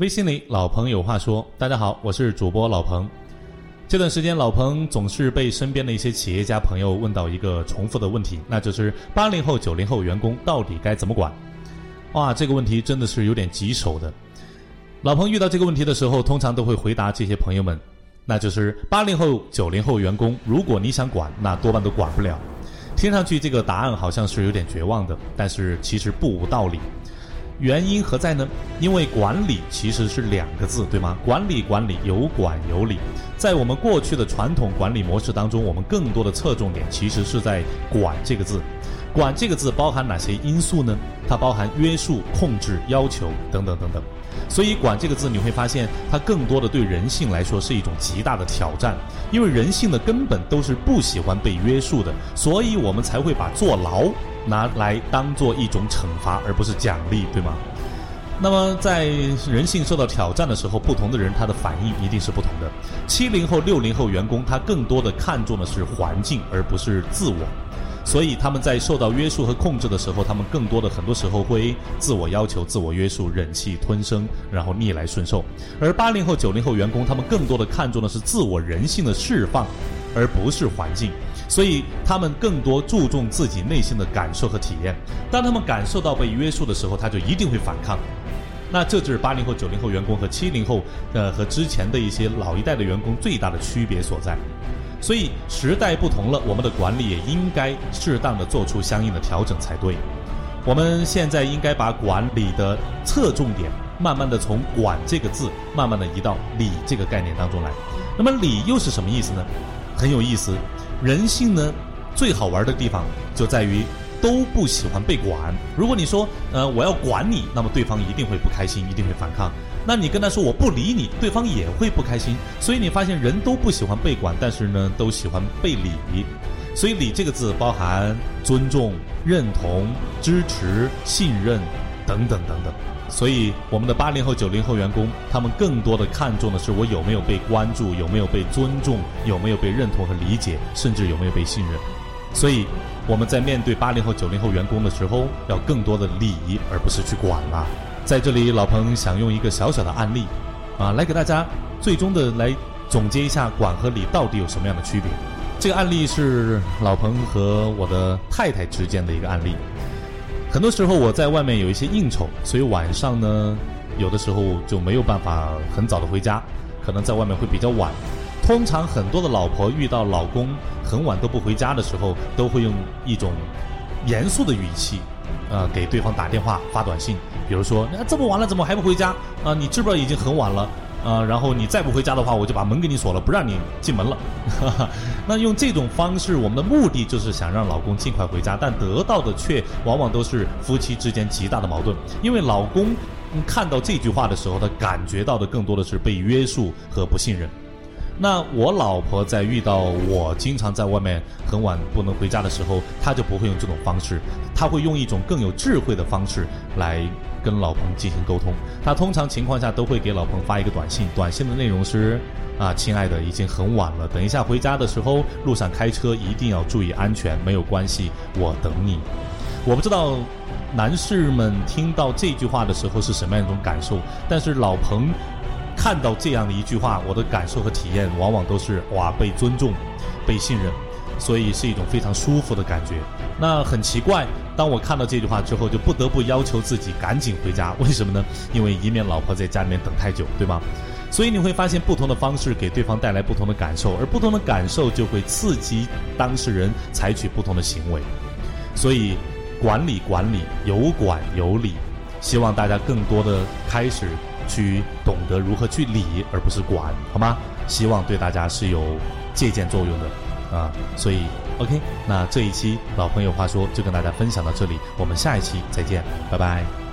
微信里老彭有话说，大家好，我是主播老彭。这段时间，老彭总是被身边的一些企业家朋友问到一个重复的问题，那就是八零后、九零后员工到底该怎么管？哇，这个问题真的是有点棘手的。老彭遇到这个问题的时候，通常都会回答这些朋友们，那就是八零后、九零后员工，如果你想管，那多半都管不了。听上去这个答案好像是有点绝望的，但是其实不无道理。原因何在呢？因为管理其实是两个字，对吗？管理管理有管有理，在我们过去的传统管理模式当中，我们更多的侧重点其实是在“管”这个字。管这个字包含哪些因素呢？它包含约束、控制、要求等等等等。所以“管”这个字你会发现，它更多的对人性来说是一种极大的挑战，因为人性的根本都是不喜欢被约束的，所以我们才会把坐牢。拿来当做一种惩罚，而不是奖励，对吗？那么在人性受到挑战的时候，不同的人他的反应一定是不同的。七零后、六零后员工，他更多的看重的是环境，而不是自我，所以他们在受到约束和控制的时候，他们更多的很多时候会自我要求、自我约束、忍气吞声，然后逆来顺受。而八零后、九零后员工，他们更多的看重的是自我人性的释放，而不是环境。所以他们更多注重自己内心的感受和体验。当他们感受到被约束的时候，他就一定会反抗。那这就是八零后、九零后员工和七零后，呃，和之前的一些老一代的员工最大的区别所在。所以时代不同了，我们的管理也应该适当的做出相应的调整才对。我们现在应该把管理的侧重点，慢慢的从“管”这个字，慢慢的移到“理”这个概念当中来。那么“理”又是什么意思呢？很有意思。人性呢，最好玩的地方就在于都不喜欢被管。如果你说，呃，我要管你，那么对方一定会不开心，一定会反抗。那你跟他说我不理你，对方也会不开心。所以你发现人都不喜欢被管，但是呢，都喜欢被理。所以“理”这个字包含尊重、认同、支持、信任等等等等。所以，我们的八零后、九零后员工，他们更多的看重的是我有没有被关注，有没有被尊重，有没有被认同和理解，甚至有没有被信任。所以，我们在面对八零后、九零后员工的时候，要更多的礼仪，而不是去管了。在这里，老彭想用一个小小的案例，啊，来给大家最终的来总结一下管和理到底有什么样的区别。这个案例是老彭和我的太太之间的一个案例。很多时候我在外面有一些应酬，所以晚上呢，有的时候就没有办法很早的回家，可能在外面会比较晚。通常很多的老婆遇到老公很晚都不回家的时候，都会用一种严肃的语气，呃，给对方打电话发短信，比如说，那这么晚了怎么还不回家？啊，你知不知道已经很晚了？啊，然后你再不回家的话，我就把门给你锁了，不让你进门了。那用这种方式，我们的目的就是想让老公尽快回家，但得到的却往往都是夫妻之间极大的矛盾。因为老公看到这句话的时候，他感觉到的更多的是被约束和不信任。那我老婆在遇到我经常在外面很晚不能回家的时候，她就不会用这种方式，她会用一种更有智慧的方式来跟老彭进行沟通。她通常情况下都会给老彭发一个短信，短信的内容是：啊，亲爱的，已经很晚了，等一下回家的时候，路上开车一定要注意安全，没有关系，我等你。我不知道男士们听到这句话的时候是什么样一种感受，但是老彭。看到这样的一句话，我的感受和体验往往都是哇，被尊重、被信任，所以是一种非常舒服的感觉。那很奇怪，当我看到这句话之后，就不得不要求自己赶紧回家。为什么呢？因为以免老婆在家里面等太久，对吗？所以你会发现，不同的方式给对方带来不同的感受，而不同的感受就会刺激当事人采取不同的行为。所以，管理管理有管有理，希望大家更多的开始。去懂得如何去理，而不是管，好吗？希望对大家是有借鉴作用的啊。所以，OK，那这一期老朋友话说就跟大家分享到这里，我们下一期再见，拜拜。